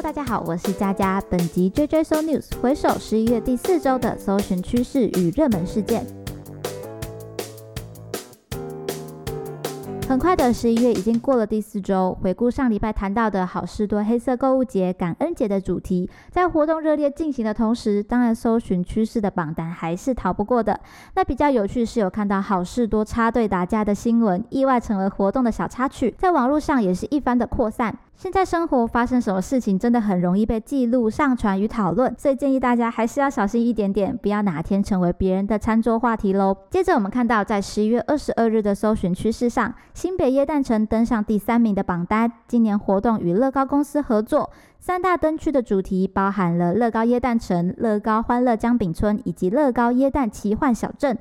大家好，我是佳佳。本集 JJ So News 回首十一月第四周的搜寻趋势与热门事件。很快的十一月已经过了第四周，回顾上礼拜谈到的好事多黑色购物节、感恩节的主题，在活动热烈进行的同时，当然搜寻趋势的榜单还是逃不过的。那比较有趣是有看到好事多插队打架的新闻，意外成为活动的小插曲，在网络上也是一番的扩散。现在生活发生什么事情，真的很容易被记录、上传与讨论，所以建议大家还是要小心一点点，不要哪天成为别人的餐桌话题喽。接着我们看到，在十一月二十二日的搜寻趋势上，新北耶诞城登上第三名的榜单。今年活动与乐高公司合作，三大灯区的主题包含了乐高耶诞城、乐高欢乐姜饼村以及乐高耶诞奇幻小镇。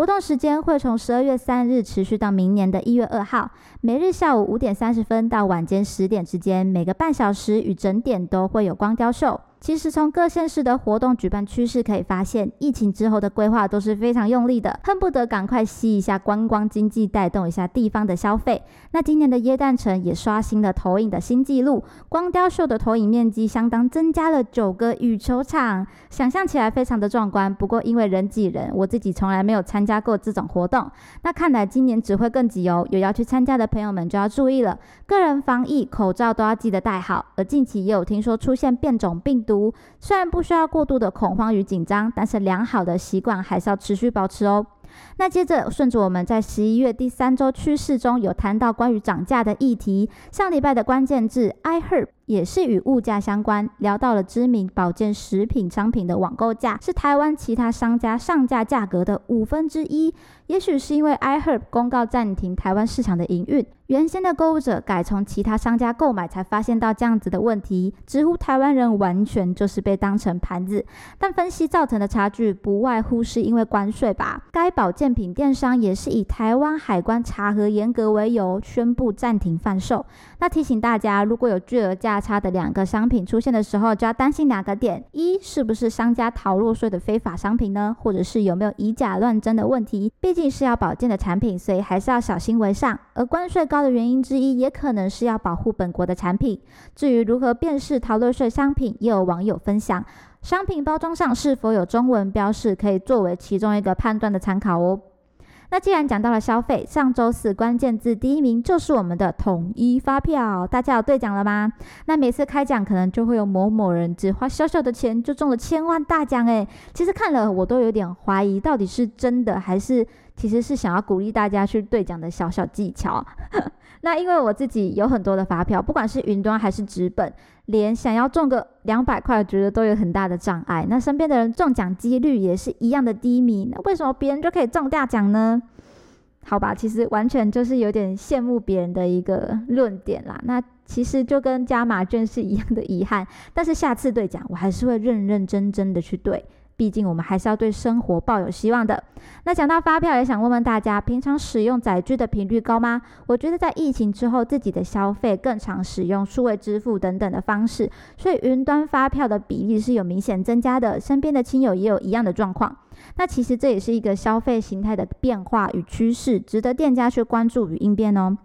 活动时间会从十二月三日持续到明年的一月二号，每日下午五点三十分到晚间十点之间，每个半小时与整点都会有光雕秀。其实从各县市的活动举办趋势可以发现，疫情之后的规划都是非常用力的，恨不得赶快吸一下观光经济，带动一下地方的消费。那今年的耶诞城也刷新了投影的新纪录，光雕秀的投影面积相当增加了九个羽球场，想象起来非常的壮观。不过因为人挤人，我自己从来没有参加过这种活动。那看来今年只会更挤哦，有要去参加的朋友们就要注意了，个人防疫口罩都要记得戴好。而近期也有听说出现变种病。毒虽然不需要过度的恐慌与紧张，但是良好的习惯还是要持续保持哦。那接着顺着我们在十一月第三周趋势中有谈到关于涨价的议题，上礼拜的关键字 I heard。也是与物价相关，聊到了。知名保健食品商品的网购价是台湾其他商家上架价格的五分之一。也许是因为 iHerb 公告暂停台湾市场的营运，原先的购物者改从其他商家购买，才发现到这样子的问题，直呼台湾人完全就是被当成盘子。但分析造成的差距，不外乎是因为关税吧。该保健品电商也是以台湾海关查核严格为由，宣布暂停贩售。那提醒大家，如果有巨额价差的两个商品出现的时候，就要担心两个点：一是不是商家逃漏税的非法商品呢？或者是有没有以假乱真的问题？毕竟是要保健的产品，所以还是要小心为上。而关税高的原因之一，也可能是要保护本国的产品。至于如何辨识逃漏税商品，也有网友分享，商品包装上是否有中文标示，可以作为其中一个判断的参考哦。那既然讲到了消费，上周四关键字第一名就是我们的统一发票，大家有兑奖了吗？那每次开奖可能就会有某某人只花小小的钱就中了千万大奖，诶，其实看了我都有点怀疑，到底是真的还是其实是想要鼓励大家去兑奖的小小技巧。那因为我自己有很多的发票，不管是云端还是纸本。连想要中个两百块，觉得都有很大的障碍。那身边的人中奖几率也是一样的低迷。那为什么别人就可以中大奖呢？好吧，其实完全就是有点羡慕别人的一个论点啦。那其实就跟加码券是一样的遗憾。但是下次兑奖，我还是会认认真真的去兑。毕竟我们还是要对生活抱有希望的。那讲到发票，也想问问大家，平常使用载具的频率高吗？我觉得在疫情之后，自己的消费更常使用数位支付等等的方式，所以云端发票的比例是有明显增加的。身边的亲友也有一样的状况。那其实这也是一个消费形态的变化与趋势，值得店家去关注与应变哦。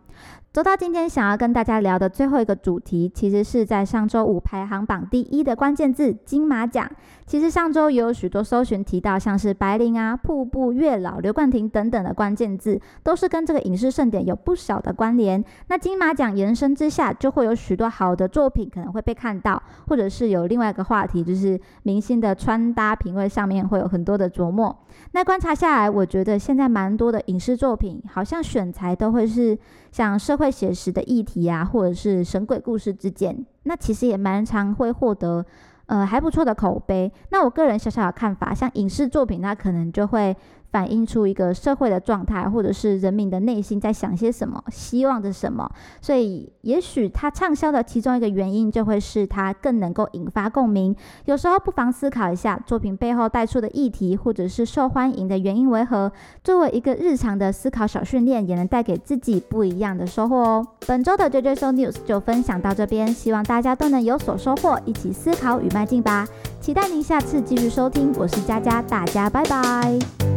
走到今天，想要跟大家聊的最后一个主题，其实是在上周五排行榜第一的关键字金马奖。其实上周也有许多搜寻提到，像是白灵啊、瀑布、月老、刘冠廷等等的关键字，都是跟这个影视盛典有不少的关联。那金马奖延伸之下，就会有许多好的作品可能会被看到，或者是有另外一个话题，就是明星的穿搭品味上面会有很多的琢磨。那观察下来，我觉得现在蛮多的影视作品，好像选材都会是像社会。会写实的议题啊，或者是神鬼故事之间，那其实也蛮常会获得呃还不错的口碑。那我个人小小的看法，像影视作品，那可能就会。反映出一个社会的状态，或者是人民的内心在想些什么，希望着什么。所以，也许它畅销的其中一个原因，就会是它更能够引发共鸣。有时候不妨思考一下，作品背后带出的议题，或者是受欢迎的原因为何？作为一个日常的思考小训练，也能带给自己不一样的收获哦。本周的 JJ Show News 就分享到这边，希望大家都能有所收获，一起思考与迈进吧。期待您下次继续收听，我是佳佳，大家拜拜。